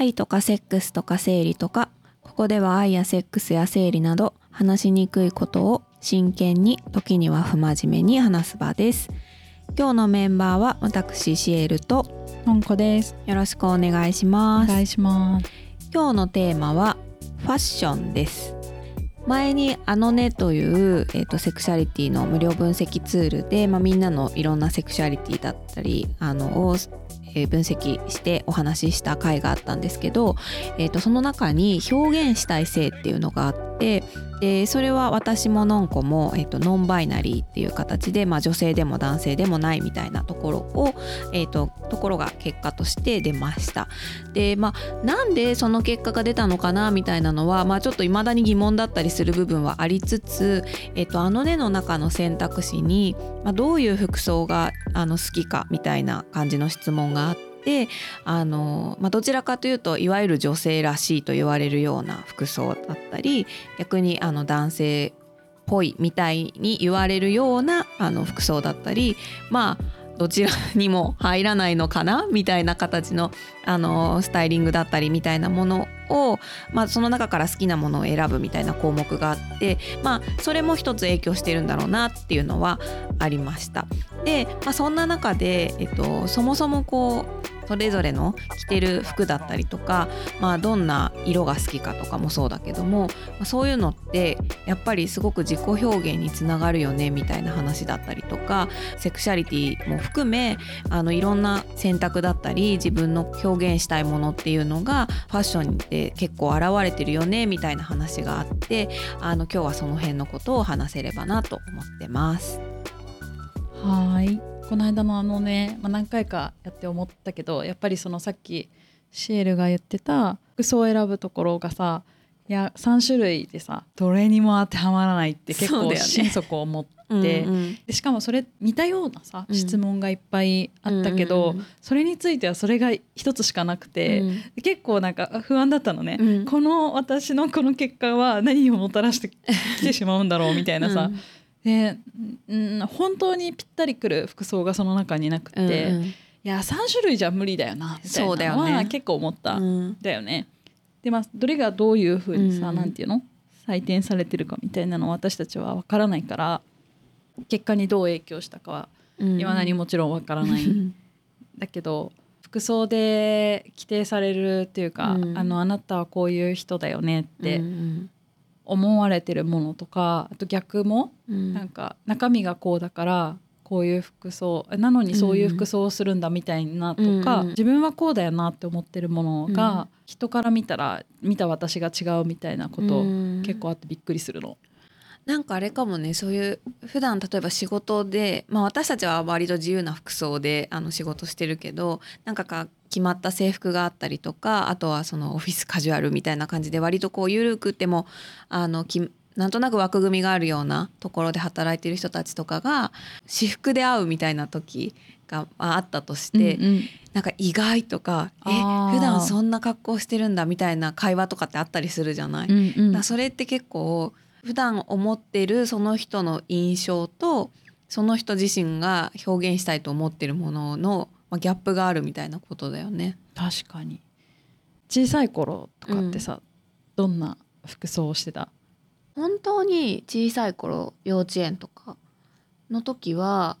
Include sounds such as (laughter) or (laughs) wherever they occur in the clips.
愛とかセックスとか生理とかここでは愛やセックスや生理など話しにくいことを真剣に時には不真面目に話す場です。今日のメンバーは私シエルとのんこです。よろしくお願いします。お願いします。今日のテーマはファッションです。前にあのねという、えーと、セクシャリティの無料分析ツールで、まあ、みんなのいろんなセクシャリティだったりあのをえ分析してお話しした回があったんですけど、えーと、その中に表現したい性っていうのがあってでそれは私ものんこも、えーと、ノンバイナリーっていう形で、まあ、女性でも男性でもないみたいなところを、えーと、ところが結果として出ました。でまあなんでその結果が出たのかなみたいなのは、まあ、ちょっと未だに疑問だったりする部分はありつつ、えー、とあのねの中の選択肢に、まあ、どういう服装があの好きかみたいな感じの質問があって。あの、まあ、どちらかというといわゆる女性らしいと言われるような服装だったり逆にあの男性っぽいみたいに言われるようなあの服装だったりまあどちらにも入らないのかなみたいな形のあのスタイリングだったりみたいなものを、まあ、その中から好きなものを選ぶみたいな項目があって、まあ、それも一つ影響してるんだろうなっていうのはありました。で、まあ、そんな中で、えっと、そもそもこうそれぞれの着てる服だったりとか、まあ、どんな色が好きかとかもそうだけども、そういうのってやっぱりすごく自己表現につながるよねみたいな話だったりとかセクシャリティも含めあのいろんな選択だったり自分の表現したいものっていうのがファッションで結構現れてるよねみたいな話があってあの今日はその辺のことを話せればなと思ってます。はいこの間のあのね、まあ、何回かやって思ったけどやっぱりそのさっきシエルが言ってた服装を選ぶところがさいや3種類でさどれにも当てはまらないって結構心底思って。うんうん、でしかもそれ似たようなさ、質問がいっぱいあったけど、うんうん、それについてはそれが一つしかなくて、うん、結構なんか不安だったのね、うん、この私のこの結果は何をもたらしてきてしまうんだろうみたいなさ、で、うん、本当にぴったりくる服装がその中になくて、うんうん、いや3種類じゃ無理だよなみたいなのは結構思った、うん、だよね。でまあどれがどういうふうにさ、うん、なんていうの？採点されてるかみたいなのは私たちは分からないから結果にどう影響したかはいまだにもちろん分からない、うん、だけど服装で規定されるっていうか、うん、あのあなたはこういう人だよねって思われてるものとかあと逆も、うん、なんか中身がこうだからこういう服装なのにそういう服装をするんだみたいなとか、うん、自分はこうだよなって思ってるものが、うん、人から見たら見た私が違うみたいなこと結構あってびっくりするの。なんかあれかもねそういう普段例えば仕事で、まあ、私たちは割と自由な服装であの仕事してるけどなんかか決まった制服があったりとかあとはそのオフィスカジュアルみたいな感じで割とこう緩くてもあのきなんとなく枠組みがあるようなところで働いてる人たちとかが私服で会うみたいな時があったとして、うんうん、なんか意外とかえ普段そんな格好してるんだみたいな会話とかってあったりするじゃない、うんうん、だそれって結構普段思ってるその人の印象とその人自身が表現したいと思ってるものの、まあ、ギャップがあるみたいなことだよね。確かに。小さい頃とかってさ、うん、どんな服装をしてた？本当に小さい頃幼稚園とかの時は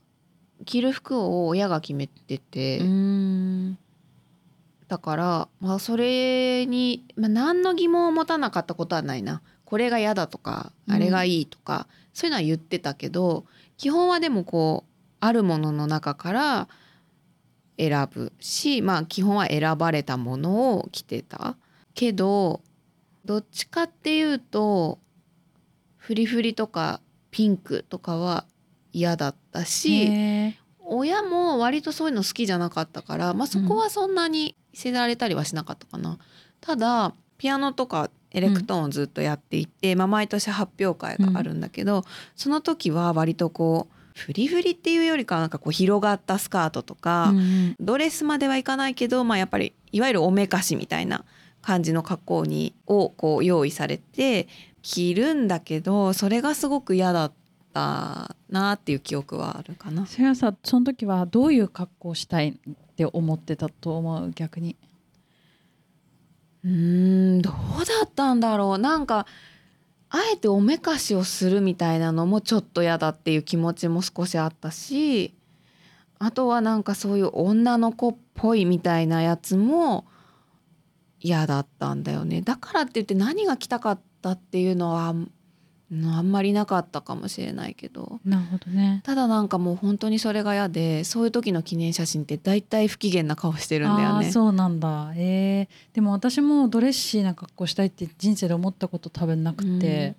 着る服を親が決めててだから、まあ、それに、まあ、何の疑問を持たなかったことはないな。これが嫌だとかあれがいいとか、うん、そういうのは言ってたけど基本はでもこうあるものの中から選ぶしまあ基本は選ばれたものを着てた。けどどっちかっていうとフリフリとかピンクとかは嫌だったし親も割とそういうの好きじゃなかったから、まあ、そこはそんなにせられたりはしなかったかな。うん、ただピアノとかエレクトーンをずっとやっていて、うん、まあ、毎年発表会があるんだけど、うん、その時は割とこうフリフリっていうよりかなんかこう広がったスカートとか、うん、ドレスまではいかないけど、まあ、やっぱりいわゆるおめかしみたいな感じの格好にをこう用意されて着るんだけどそれがすごく嫌だったなっていう記憶はあるかな。それはさその時はどういう格好をしたいって思ってたと思う？逆に。うーんどうだったんだろうなんかあえておめかしをするみたいなのもちょっと嫌だっていう気持ちも少しあったしあとはなんかそういう女の子っぽいみたいなやつも嫌だったんだよねだからって言って何が来たかったっていうのはうんあんまりなかったかもしれないけど。なるほどね。ただなんかもう本当にそれが嫌でそういう時の記念写真って大体不機嫌な顔してるんだよね。そうなんだ。えー、でも私もドレッシーな格好したいって人生で思ったこと多分なくて、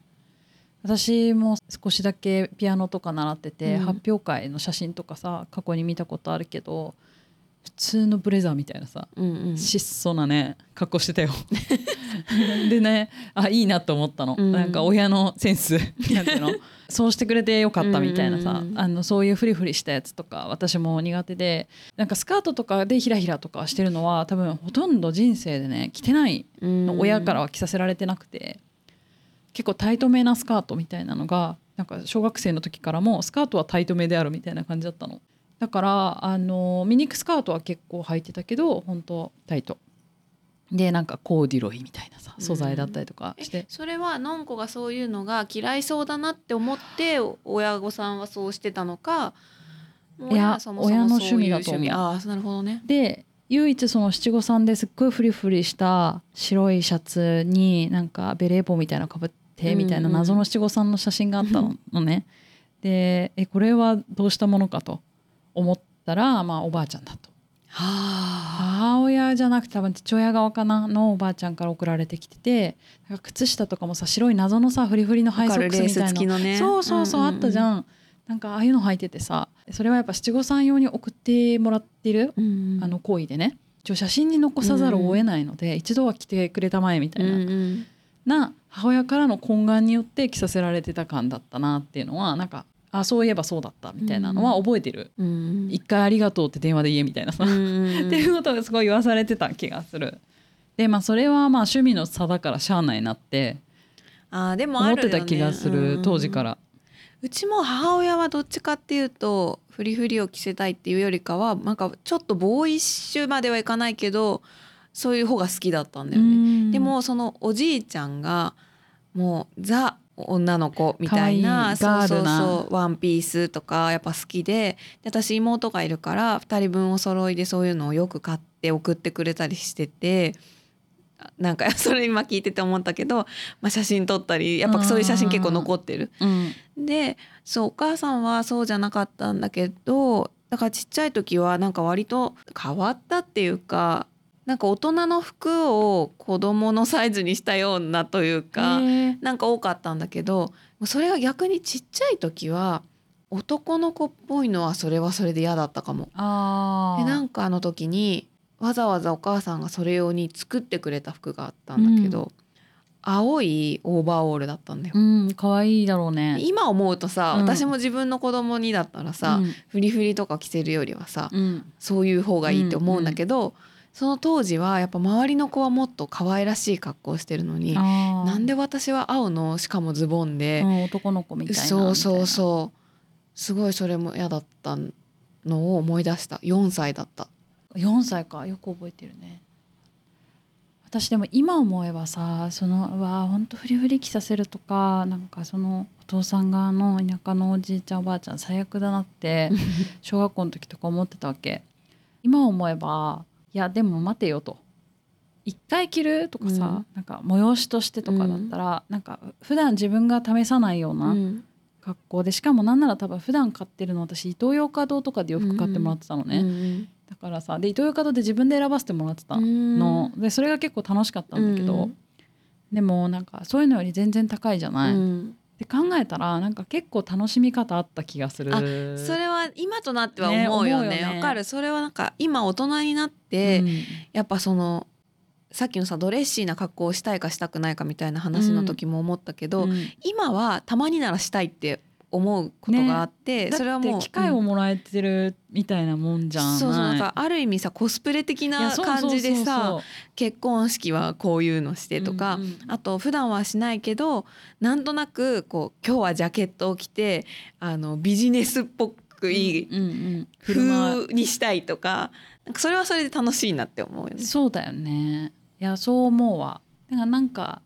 私も少しだけピアノとか習ってて、うん。発表会の写真とかさ過去に見たことあるけど普通のブレザーみたいなさうんうん。質素なね格好してたよ。(laughs) でねあいいなと思ったの、うん。なんか親のセンス。(laughs) なんていうの？そうしてくれてよかったみたいなさ、うんうんうん。あのそういうフリフリしたやつとか私も苦手で。なんかスカートとかでひらひらとかしてるのは多分ほとんど人生でね着てないの親からは着させられてなくて。結構タイトめなスカートみたいなのがなんか小学生の時からもスカートはタイトめであるみたいな感じだったのだからあのミニクスカートは結構履いてたけど本当タイト。でなんかコーディロイみたいなさ素材だったりとかして、それはのんこがそういうのが嫌いそうだなって思って親御さんはそうしてたのかいや親の趣味だと思う。ああなるほどね。で唯一その七五三ですっごいフリフリした白いシャツになんかベレー帽みたいなのかぶってみたいなうんうん。謎の七五三の写真があったの,、ね。でえこれはどうしたものかと思ったら、まあ、おばあちゃんだと。はあ。母親じゃなくて多分父親側かなのおばあちゃんから送られてきてて靴下とかもさ白い謎のさフリフリのハイソックスみたいな、のね。そうそうそう、あったじん。ゃんなんかああいうの履いててさそれはやっぱ七五三用に送ってもらってるうんうんあの行為でね一応写真に残さざるを得ないので、一度は着てくれたまえみたいな,、うんうんな母親からの懇願によって着させられてた感だったなっていうのはなんかあそういえばそうだったみたいなのは覚えてる、うん一回ありがとうって電話で言えみたいなさ、うんうん (laughs) っていうことがすごい言わされてた気がする。でまあそれはまあ趣味の差だからしゃあないなってあーでもあ思ってた気がする、当時か。ら。うちも母親はどっちかっていうとフリフリを着せたいっていうよりかはなんかちょっとボーイッシュまではいかないけどそういう方が好きだったんだよね。でもそのおじいちゃんがもうザ女の子みたいなそうそうそうワンピースとかやっぱ好きで。で私妹がいるから2人分お揃いでそういうのをよく買って送ってくれたりしてて。なんか (laughs) それ今聞いてて思ったけど、まあ、写真撮ったりやっぱそういう写真結構残ってる。うん。でそうお母さんはそうじゃなかったんだけどだからちっちゃい時はなんか割と変わったっていうかなんか大人の服を子供のサイズにしたようなというかなんか多かったんだけどそれが逆にちっちゃい時は男の子っぽいのはそれはそれで嫌だったかも。でなんかあの時にわざわざお母さんがそれ用に作ってくれた服があったんだけど、青いオーバーオールだったんだよ。うん可愛いだろうね。今思うとさ、うん私も自分の子供にだったらさ、うんフリフリとか着せるよりはさ、うんそういう方がいいって思うんだけど、その当時はやっぱ周りの子はもっと可愛らしい格好してるのになんで私は青のしかもズボンで、うん男の子みたいなそうそううそう。すごいそれも嫌だったのを思い出した。4歳だった。4歳か。よく覚えてるね。私でも今思えばさそのうわ本当フリフリ着させるとかなんかそのお父さん側の田舎のおじいちゃんおばあちゃん最悪だなって (laughs) 小学校の時とか思ってたわけ。今思えばいやでも待てよと。一回着るとかさ、うん。なんか催しとしてとかだったら、なんか普段自分が試さないようなうん。格好でしかもなんなら多分普段買ってるの私イトーヨーカドーとかで洋服買ってもらってたのね、うんだからさでイトーヨーカドーで自分で選ばせてもらってたの、でそれが結構楽しかったんだけど、うんでもなんかそういうのより全然高いじゃうない、っんて考えたらなんか結構楽しみ方あった気がする。あそれは今となっては思うよね。ね思うよね。わかる。それはなんか今大人になって、うん。やっぱそのさっきのさドレッシーな格好をしたいかしたくないかみたいな話の時も思ったけど、うん。今はたまにならしたいって思うことがあって、それはもう機会をうんもらえてるみたいなもんじゃん、そうそうなんかある意味さコスプレ的な感じでさ結婚式はこういうのしてとか、うんうんあと普段はしないけどなんとなくこう今日はジャケットを着てあのビジネスっぽくいい風にしたいとかなんかそれはそれで楽しいなって思うよね。そうだよね。いやそう思うわ。だからなんか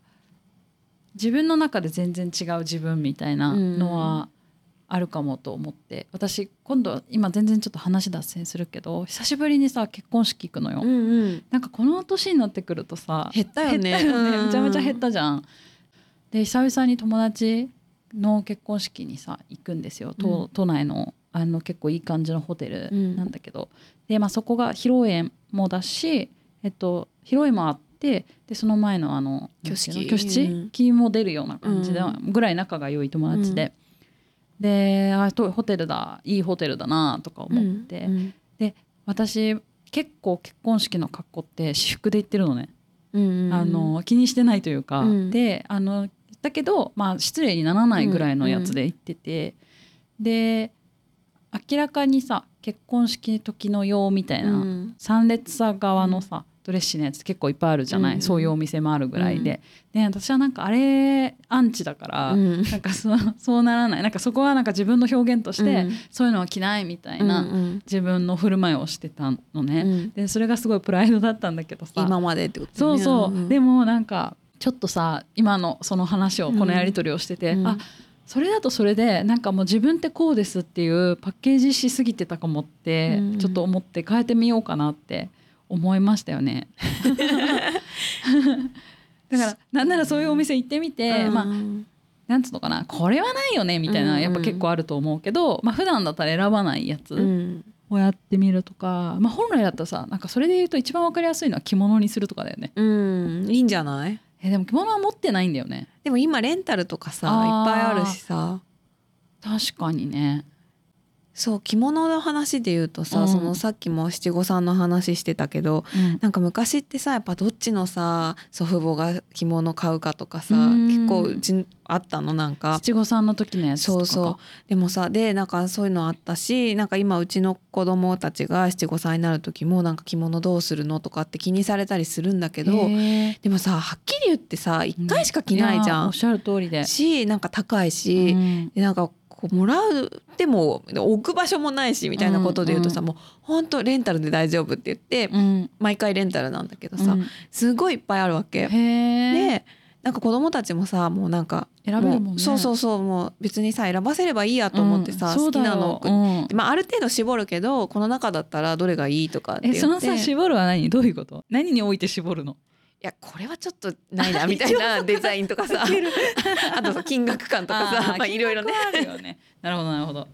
自分の中で全然違う自分みたいなのはあるかもと思って、私今度今全然ちょっと話脱線するけど久しぶりにさ結婚式行くのよ、うんうん。なんかこの年になってくるとさ減ったよね。ね。うん。めちゃめちゃ減ったじゃん。で久々に友達の結婚式にさ行くんですよ。都,、うん。都内のあの結構いい感じのホテルなんだけど、で、まあ、そこが披露宴もだし、えっと、披露宴もあってでその前のあの挙式なんていうん式。も出るような感じで、うぐらい仲が良い友達で。であとホテルだいいホテルだなとか思って、うん私結構結婚式の格好って私服で行ってるのね、うんうんあの気にしてないというか、うん。であのだけど、まあ、失礼にならないぐらいのやつで行ってて、で明らかにさ結婚式時の用みたいな、うん。参列者側のさ、ドレッシーのやつ結構いっぱいあるじゃない、うんそういうお店もあるぐらいで、で私はなんかあれアンチだから、うん。なんかそう (laughs) そうならない。なんかそこはなんか自分の表現として、うん。そういうのは着ないみたいな、うん自分の振る舞いをしてたのね、うん。でそれがすごいプライドだったんだけどさ。今までってことそうそう、んでもなんかちょっとさ今のその話をこのやり取りをしてて、うん。あそれだとそれでなんかもう自分ってこうですっていうパッケージしすぎてたかもって、うん。ちょっと思って変えてみようかなって思いましたよね。(laughs) だからなんならそういうお店行ってみて、まあなんつうのかなこれはないよねみたいなうんやっぱ結構あると思うけど、まあ普段だったら選ばないやつうんをやってみるとか、まあ本来だったらさなんかそれで言うと一番わかりやすいのは着物にするとかだよね。うんいいんじゃない？えでも着物は持ってないんだよね。でも今レンタルとかさいっぱいあるしさ確かにね。そう着物の話で言うとさ、うん。そのさっきも七五三の話してたけどうん。なんか昔ってさやっぱどっちのさ祖父母が着物買うかとかさうん。結構うちあったのなんか。七五三の時のやつとかそうそう。でもさでなんかそういうのあったしなんか今うちの子供たちが七五三になる時もなんか着物どうするのとかって気にされたりするんだけどでもさはっきり言ってさ一回しか着ないじゃん。やおっ。しゃる通りで。しなんか高いし、うん。でなんかこうもらうでも置く場所もないしみたいなことで言うとさ、うんもうほんとレンタルで大丈夫って言って、うん毎回レンタルなんだけどさ、うんすごいいっぱいあるわけ。へえ。でなんか子供たちもさもうなんか選べるもんね。うそうそうそうもう別にさ選ばせればいいやと思ってさ、うん好きなの、うんまあ、ある程度絞るけどこの中だったらどれがいいとかってそのさ絞るは何？どういうこと？何において絞るの？いやこれはちょっとないなみたいな (laughs) デザインとかさ。(laughs) あとさ金額感とかさーまあいろいろね。ね。なるほどなるほど。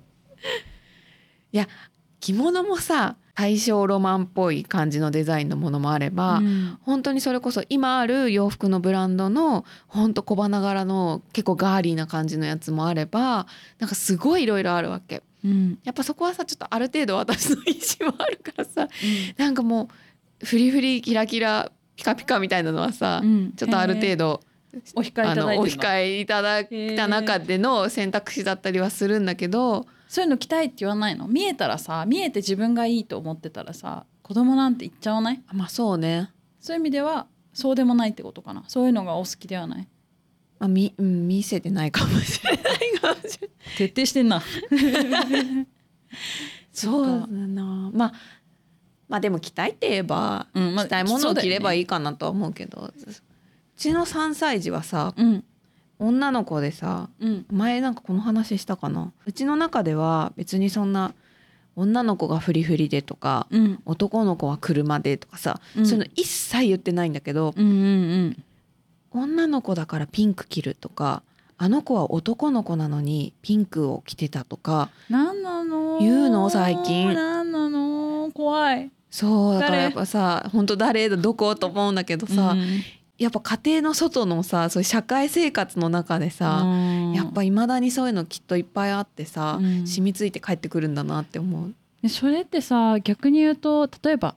着物もさ大正ロマンっぽい感じのデザインのものもあれば、うん。本当にそれこそ今ある洋服のブランドの本当小花柄の結構ガーリーな感じのやつもあればなんかすごいいろいろあるわけ。うん。やっぱそこはさちょっとある程度私の意思もあるからさなんかもうフリフリキラキラピカピカみたいなのはさ、うん。ちょっとある程度お控えいあただいてるの。お控えいただいた中での選択肢だったりはするんだけどそういうの着たいって言わないの？見えたらさ見えて自分がいいと思ってたらさ子供なんて言っちゃわない？まあそうね、そういう意味ではそうでもないってことかな？そういうのがお好きではない？まあ、みうん見せてないかもしれないかもしれない。(laughs) 徹底してんな。(laughs) そうだな。まあまあでも着たいって言えば、うんまあ着たいものを着ればいいいかなとは思うけどうちの3歳児はさうん。女の子でさうん。前なんかこの話したかな？うちの中では別にそんな女の子がフリフリでとかうん。男の子は車でとかさ、うん。そういうの一切言ってないんだけど、うんうん。女の子だからピンク着るとかあの子は男の子なのにピンクを着てたとかなんなの？言うの最近。なんなの？怖いそうだから誰？やっぱさ本当誰だどこと思うんだけどさ、うん。やっぱ家庭の外のさそういう社会生活の中でさ、うん。やっぱいまだにそういうのきっといっぱいあってさ、うん。染みついて帰ってくるんだなって思う。でそれってさ逆に言うと例えば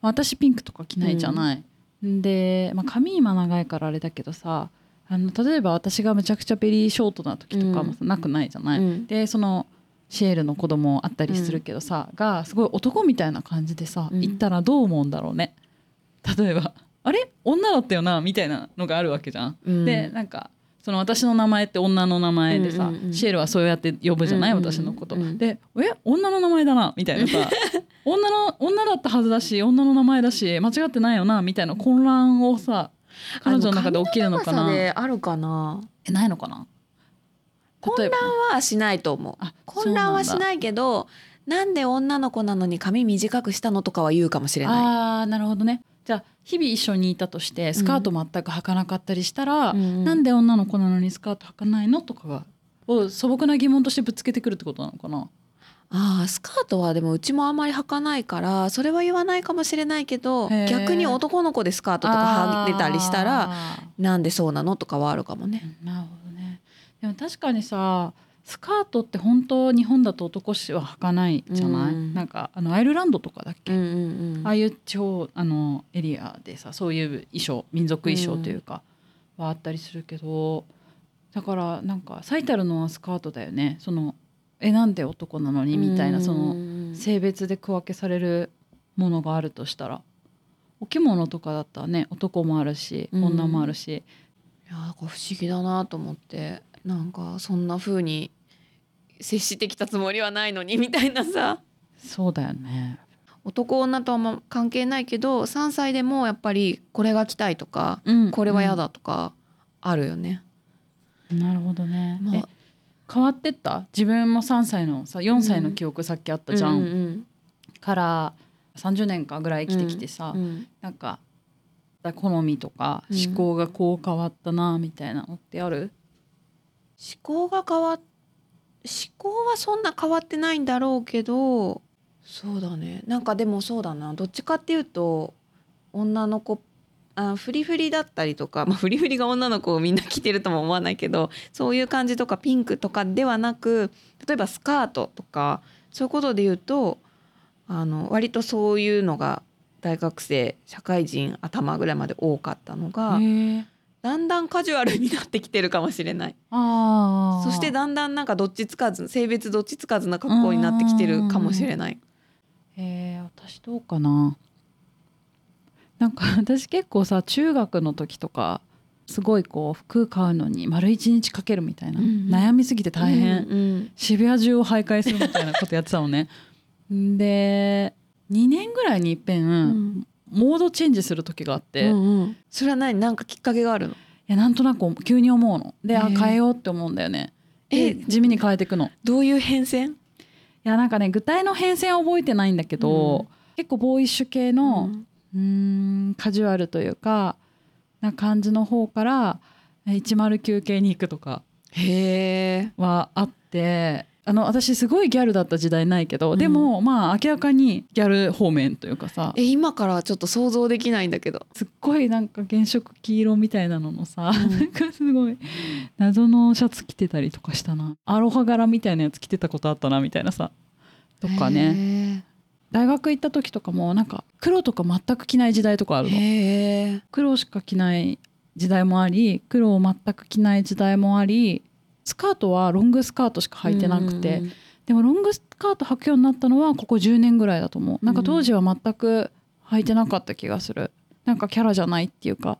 私ピンクとか着ないじゃない、で、まあ、髪今長いからあれだけどさあの例えば私がむちゃくちゃベリーショートな時とかもさなくないじゃない、うん。でそのシエルの子供あったりするけどさ、がすごい男みたいな感じでさ、うん。行ったらどう思うんだろうね。(laughs) 例えば「あれ？女だったよな」みたいなのがあるわけじゃん。うん。でなんかその私の名前って女の名前でさ、うんうんうん。シエルはそうやって呼ぶじゃない、うんうんうん。私のこと。うんで「え？女の名前だな」みたいなさ (laughs) 女の女だったはずだし女の名前だし間違ってないよな？みたいな混乱をさ彼女の中で起きるのかな？であるかな？えないのかな？混乱はしないと思う。あ混乱はしないけどなんで女の子なのに髪短くしたのとかは言うかもしれない。あーなるほどね。じゃあ日々一緒にいたとしてスカート全く履かなかったりしたら、なんでで女の子なのにスカート履かないのとかがを素朴な疑問としてぶつけてくるってことなのかな？あースカートはでもうちもあんまり履かないからそれは言わないかもしれないけど逆に男の子でスカートとか履いてたりしたらあなんでそうなのとかはあるかもね。ーなるほどねでも確かにさスカートって本当日本だと男子は履かないじゃない、うん。なんかあのアイルランドとかだっけ、うんうんうん。ああいう地方あのエリアでさそういう衣装民族衣装というか、はあったりするけどだからなんか最たるのはスカートだよね。そのえなんで男なのにみたいなそのうん性別で区分けされるものがあるとしたら。お着物とかだったらね男もあるしうん。女もあるし、いやなんか不思議だなと思ってなんかそんな風に接してきたつもりはないのにみたいなさ。そうだよね。男女とはま関係ないけど3歳でもやっぱりこれが着たいとかうん。これは嫌だとかあるよね。なるほどね。まあ。え変わってった？自分も3歳のさ4歳の記憶さっきあったじゃん、うんうんから30年かぐらい生きてきてさ、うんうん。なんか好みとかうん。思考がこう変わったなみたいなのってある、思考が変わっ思考はそんな変わってないんだろうけどそうだね。なんかでもそうだな。どっちかっていうと女の子あフリフリだったりとか、(laughs) まあ、フリフリが女の子をみんな着てるとも思わないけどそういう感じとかピンクとかではなく例えばスカートとかそういうことで言うとあの割とそういうのが大学生社会人頭ぐらいまで多かったのがだんだんカジュアルになってきてるかもしれない。あー。そしてだんだんなんかどっちつかず性別どっちつかずな格好になってきてるかもしれない。えー、私どうかな。なんか (laughs) 私結構さ中学の時とかすごいこう服買うのに丸一日かけるみたいな、うんうん。悩みすぎて大変、うん渋谷中を徘徊するみたいなことやってたのね。(laughs) で2年ぐらいにいっぺん、んモードチェンジする時があって、いうんうん。それは何なんかきっかけがあるの？やなんとなく急に思うの。であ変えようって思うんだよね。えで地味に変えていくの。いどういう変遷？やなんかね具体の変遷は覚えてないんだけど、うん。結構ボーイッシュ系の、うん。んカジュアルというかな感じの方からえ109系に行くとかへえ。はあってあの私すごいギャルだった時代ないけど、うん。でもまあ明らかにギャル方面というかさ。え今からはちょっと想像できないんだけど。すっごいなんか原色黄色みたいなののさ、うん。なんかすごい謎のシャツ着てたりとかしたな。アロハ柄みたいなやつ着てたことあったなみたいなさ。とかね。ね。大学行った時とかもなんか黒とか全く着ない時代とかあるの。黒しか着ない時代もあり黒を全く着ない時代もありスカートはロングスカートしか履いてなくて、うん。でもロングスカート履くようになったのはここ10年ぐらいだと思う。なんか当時は全く履いてなかった気がする。なんかキャラじゃないっていうか。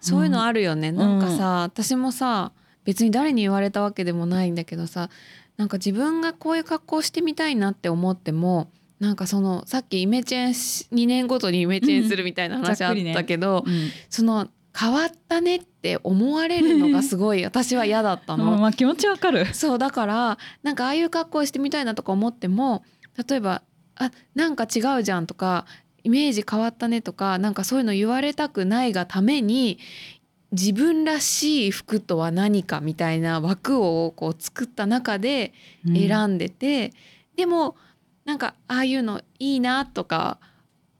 そういうのあるよね。ん。なんかさ、私もさ別に誰に言われたわけでもないんだけどさなんか自分がこういう格好してみたいなって思ってもなんかそのさっきイメチェンし2年ごとにイメチェンするみたいな話あったけど、うん。その変わったねって思われるのがすごい私は嫌だったの。まあ気持ちわかる。そうだからなんかああいう格好してみたいなとか思っても例えば「あなんか違うじゃん」とか「イメージ変わったね」とかなんかそういうの言われたくないがために自分らしい服とは何かみたいな枠をこう作った中で選んでて、でもなんかああいうのいいなとか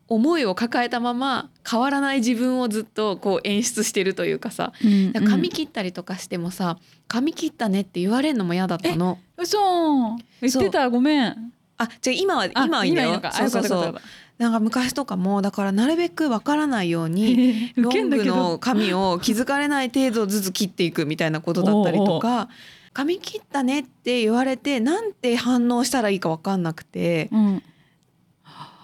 思いを抱えたまま変わらない自分をずっとこう演出してるというかさ。うんだから髪切ったりとかしてもさ「髪切ったね」って言われるのも嫌だったの。嘘。言ってた。ごめん。あじゃ今はあ今はいいんだよ。のか。そうそうそう。なんか昔とかもだからなるべくわからないようたにウロングの髪を気づかれない程度ずつ切っていくみたいなことだったりとか「(laughs) 髪切ったね」って言われてなんて反応したらいいかわかんなくてうん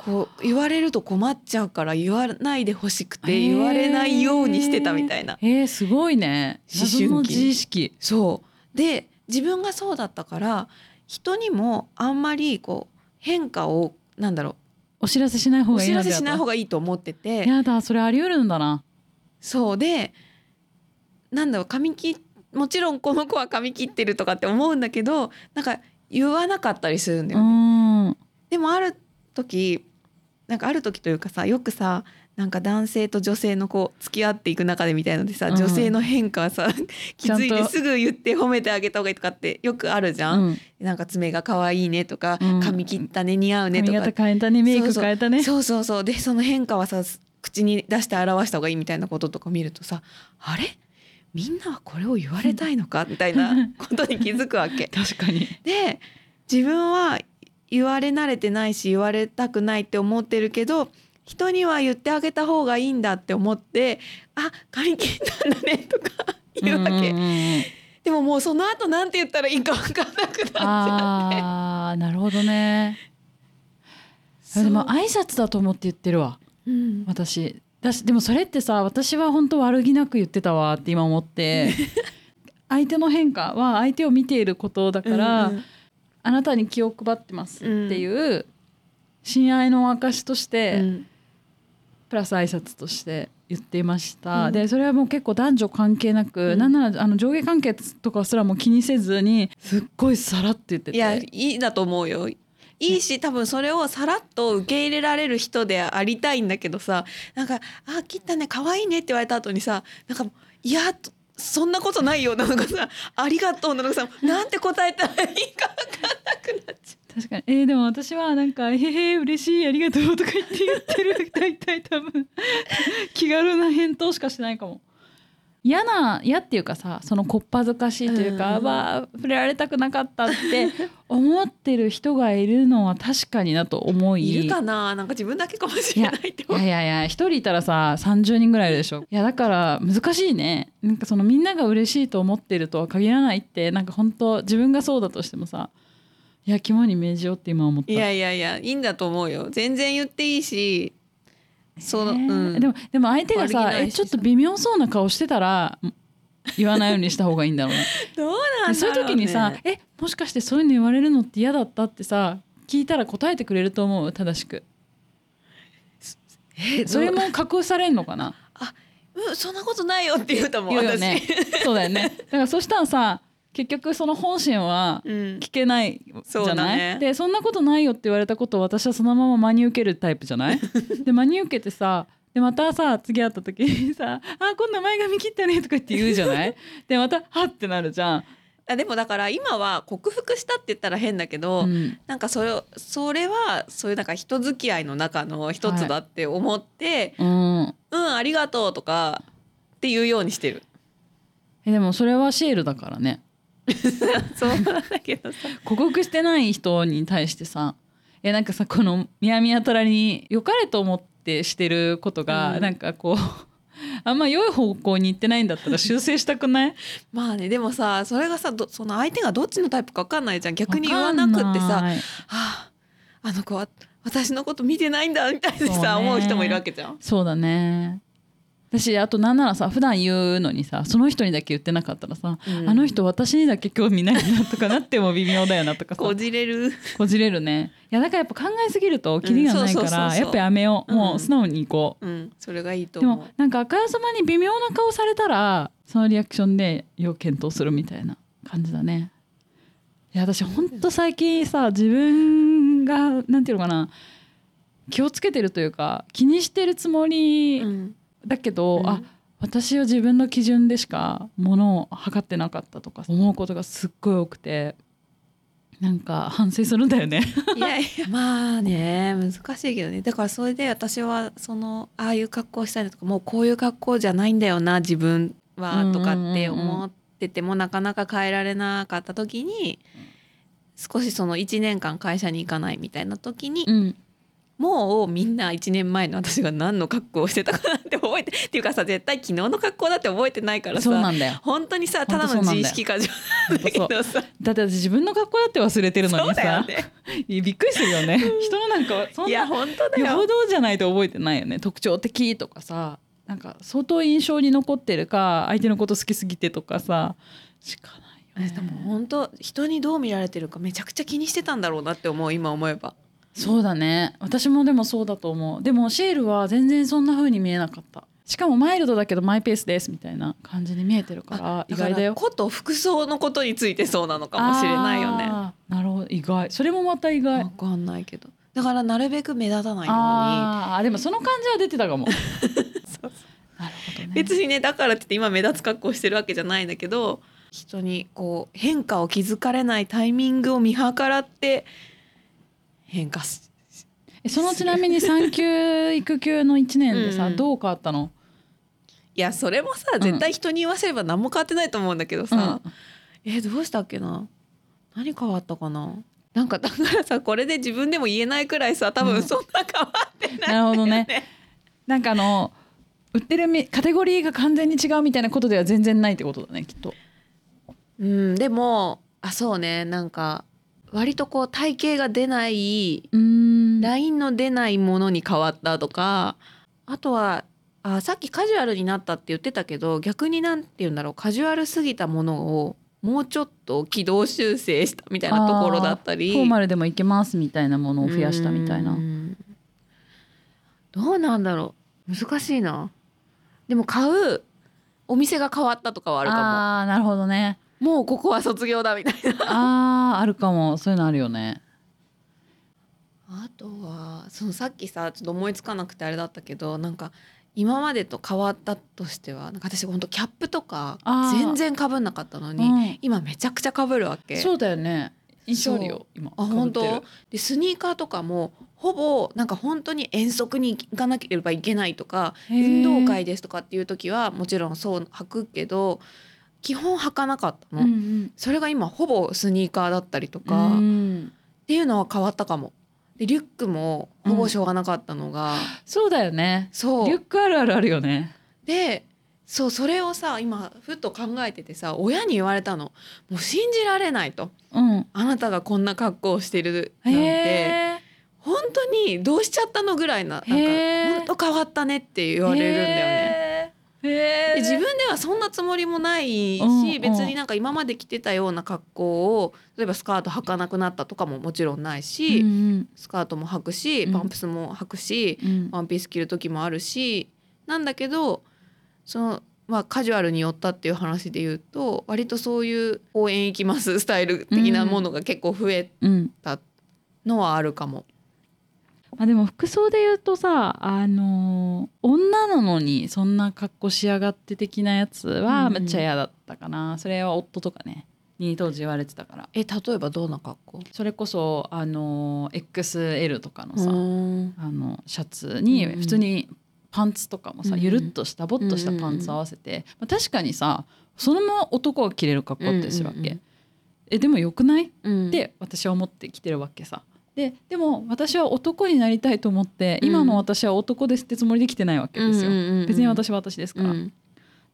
こう言われると困っちゃうから言わないでほしくて言われないようにしてたみたいな。えー、えーすごいね。思春期。そう。で自分がそうだったから人にもあんまりこう変化をなんだろお知らせしない方うおがいい知らせしない方ががいいと思ってて。やだそれあり得るんだな。そう。でなんだろう髪切もちろんこの子は髪切ってるとかって思うんだけどなんか言わなかったりするんだうよね。ん。でもある時なんかある時というかさよくさなんか男性と女性のこう付き合っていく中でみたいのでさ、うん。女性の変化さ (laughs) 気づいてすぐ言って褒めてあげた方がいいとかってよくあるじゃん。うん。なんか爪が可愛いねとか、うん。髪切ったね似合うねと髪か型変えたねメイク変えたね。そうそうそう。でその変化はさ口に出して表した方がいいみたいなこととか見るとさあれ？みんなはこれを言われたいのか？みたいなことに気づくわけ。(laughs) 確かに。で自分は言われ慣れてないし言われたくないって思ってるけど人には言ってあげた方がいいんだって思って「あ髪切ったんだね」とか (laughs) 言うわけ、でももうその後なんて言ったらいいか分かんなくなっちゃってあーなるほどね。でも挨拶だと思って言ってるわ。うん。私。だしでもそれってさ私は本当悪気なく言ってたわって今思って。(laughs) 相手の変化は相手を見ていることだから、うんうんあなたに気を配ってますっていう親愛の証として、うん。プラス挨拶として言っていました、うん。でそれはもう結構男女関係なく、うん。なんならあの上下関係とかすらも気にせずにすっごいさらって言ってて。いやいいだと思うよ。いいし多分それをさらっと受け入れられる人でありたいんだけどさなんか「あ切ったね可愛いね」って言われた後にさなんか「いやそんなことないよ」なのかさ「ありがとう」なのかさなんて答えたらいいか分かんなくなっちゃ確かに。えーでも私はなんか「へへ嬉しいありがとう」とか言って言ってる大体多分 (laughs) 気軽な返答しかしないかも。嫌な嫌っていうかさそのこっぱずかしいというか、うん。触れられたくなかったって (laughs) 思ってる人がいるのは確かになと思うい。いるかな？なんか自分だけかもしれないっていやいやいや一人いたらさ30人ぐらいでしょ。(laughs) いやだから難しいね。なんかそのみんなが嬉しいと思ってるとは限らないってなんか本当自分がそうだとしてもさいや肝に銘じようって今思った。いやいやいやいいんだと思うよ。全然言っていいしその、ね。うん、でもでも相手がさえちょっと微妙そうな顔してたら言わないようにした方がいいんだろうね。(laughs) どうなんでそういう時にさ「えもしかしてそういうの言われるのって嫌だった?」ってさ聞いたら答えてくれると思う正しく。えそれも隠されんのかな？うん、そんなことないよって言うと思うね。(laughs) そうだよね。だからそしたらさ結局その本心は聞けないじそうゃない、だね。でそんなことないよって言われたことを私はそのまま真に受けるタイプじゃない？(laughs) で真に受けてさでまたさ次会った時にさ「あ今度前髪切ったね」とか言って言うじゃない？(laughs) でまた「はっ」ってなるじゃん。あでもだから今は克服したって言ったら変だけど、うん。なんかそれそれはそういうなんか人付き合いの中の一つだって思ってうん、「うんありがとう」とかっていうようにしてる。えでもそれはシエルだからね (laughs) そうなんだけどさ。克服してない人に対してさいやなんかさこのみやみやたらに良かれと思ってしてることが、うん。なんかこう (laughs) あんま良い方向に行ってないんだったら修正したくない？(laughs) まあねでもさそれがさどその相手がどっちのタイプか分かんないじゃん。逆に言わなくってさ「んないはああの子は私のこと見てないんだ」みたいにさ、ね。思う人もいるわけじゃん。そうだね私あとなんならさ普段言うのにさその人にだけ言ってなかったらさ、うん。あの人私にだけ興味ないなとかなっても微妙だよなとかさ。こじれる。こじれるね。いやだからやっぱ考えすぎるとキリがないからやっぱやめよう。もう素直に行こう、うん。それがいいとで思う。もなんかあからさまに微妙な顔されたらそのリアクションで要検討するみたいな感じだね。いや私ほんと最近さ自分がなんていうのかな気をつけてるというか気にしてるつもりうんだけど、うん。あ私は自分の基準でしかものを測ってなかったとか思うことがすっごい多くてなんか反省するんだよね。いやいや。(laughs) まあね難しいけどね。だからそれで私はそのああいう格好したいとかもうこういう格好じゃないんだよな自分はとかって思っててもなかなか変えられなかった時に少しその1年間会社に行かないみたいな時に、うん、もうみんな1年前の私が何の格好をしてたかなんてって覚えてっていうかさ絶対昨日の格好だって覚えてないからさそうなんだよ。本当にさただの自意識過剰だけどさ。だって私自分の格好だって忘れてるのにさ、ね。びっくりするよね。人のなんかそんな本当だよ。よほどじゃないと覚えてないよね。特徴的とかさなんか相当印象に残ってるか相手のこと好きすぎてとかさしかないよね。でも本当人にどう見られてるかめちゃくちゃ気にしてたんだろうなって思う今思えばそうだね。私もでもそうだと思う。でもシェールは全然そんな風に見えなかった。しかもマイルドだけどマイペースですみたいな感じに見えてるから意外だよ。こと服装のことについてそうなのかもしれないよね。なるほど。意外。それもまた意外。わかんないけど。だからなるべく目立たないように。あーでもその感じは出てたかも。(laughs) なるほどね。別にねだからって言って今目立つ格好してるわけじゃないんだけど人にこう変化を気づかれないタイミングを見計らって変化しえそのちなみに産休育休の1年でさ、うん。うんどう変わったの？いやそれもさん。絶対人に言わせれば何も変わってないと思うんだけどさ、えどうしたっけな？何変わったかな？なんかだからさこれで自分でも言えないくらいさ多うん。分そんな変わってないなるほど。ね。なんかあの売ってるみカテゴリーが完全に違うみたいなことでは全然ないってことだねきっと。うんでもあそうねなんか割とこう体型が出ないうん。ラインの出ないものに変わったとかあとはあさっきカジュアルになったって言ってたけど逆になんて言うんだろうカジュアルすぎたものをもうちょっと軌道修正したみたいなところだったり。フォーマルでもいけますみたいなものを増やしたみたいな。うん。どうなんだろう。難しいな。でも買うお店が変わったとかはあるかあーなるほどねももうここは卒業だみたいな。あーあるかも。そういうのあるよね。あとはそのさっきさちょっと思いつかなくてあれだったけどなんか今までと変わったとしてはなんか私本当キャップとかあー。全然かぶんなかったのに、うん。今めちゃくちゃかぶるわけ。そうだよね。印象よ今。あ本当被ってる。でスニーカーとかもほぼなんか本当に遠足に行かなければいけないとかへー。運動会ですとかっていう時はもちろんそう履くけど基本履かなかったの、うんうん。それが今ほぼスニーカーだったりとか、っうん。ていうのは変わったかも。でリュックもほぼしょうがなかったのが、そうだよね。そう。リュックあるあるあるよね。でそうそれをさ今ふっと考えててさ親に言われたの。もう信じられないと。うん。あなたがこんな格好をしてるなんて。へ本当にどうしちゃったのぐらいななんか本当変わったねって言われるんだよね。で自分ではそんなつもりもないし、うんうん。別になんか今まで着てたような格好を例えばスカート履かなくなったとかももちろんないし、うんスカートも履くしうん。パンプスも履くし、うん。ワンピース着る時もあるしなんだけどそのまあカジュアルに寄ったっていう話で言うと割とそういう公園行きますスタイル的なものが結構増えうんたのはあるかも。まあ、でも服装で言うとさあのー女なのにそんな格好しやがって的なやつはうんめっちゃ嫌だったかな、それは夫とかね。に当時言われてたから。え例えばどんな格好？それこそあのー XL とかのさ、うん。あのシャツにうん普通にパンツとかもさ、うんゆるっとしたボッとしたパンツ合わせて、まあ、確かにさそのまま男が着れる格好ってするわけ、うんうんうんえでもよくない？うん。って私は思ってきてるわけさ。ででも私は男になりたいと思って、うん。今の私は男ですってつもりで来てないわけですよ。うんうんうんうん。別に私は私ですから。うん。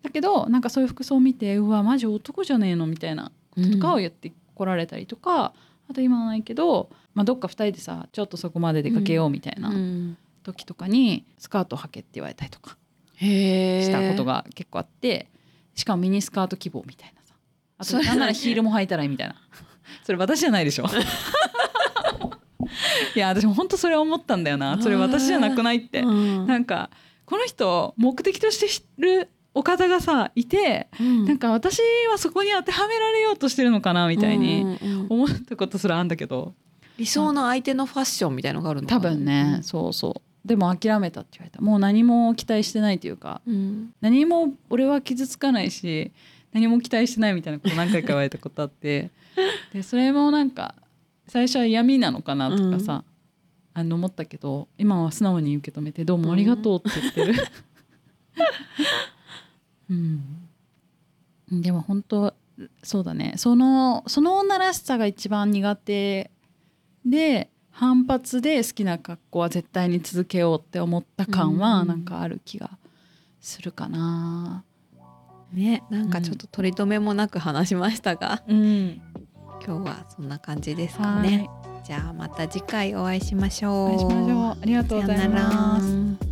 だけどなんかそういう服装を見てうわマジ男じゃねえの？みたいなこととかを言ってこられたりとか、あと今はないけど、まあ、どっか2人でさちょっとそこまで出かけようみたいなうん。時とかにスカート履けって言われたりとかしたことが結構あってしかもミニスカート希望みたいなさ。あとなんならヒールも履いたらいいみたいな。それ私じゃないでしょ (laughs) (laughs) いや私も本当それ思ったんだよな。それ私じゃなくないって。うん。なんかこの人目的として知るお方がさいてうん。なんか私はそこに当てはめられようとしてるのかなみたいにうんうんうん。思ったことすらあんだけど。理想の相手のファッションみたいのがあるのか多な分ね、そうそう。でも諦めたって言われた。もう何も期待してないというかうん。何も俺は傷つかないし何も期待してないみたいなこと何回か言われたことあって。でそれもなんか最初は嫌味なのかなとかさ、あの思ったけど今は素直に受け止めて「どうもありがとう」って言ってる。(laughs) うん、でも本当そうだね。そのその女らしさが一番苦手で反発で好きな格好は絶対に続けようって思った感はうん。なんかある気がするかな。ねなんかちょっと取り留めもなく話しましたが、うん、今日はそんな感じですかはいね。じゃあまた次回お会いしましょう。お会いしましょう。ありがとうございさよなます。ら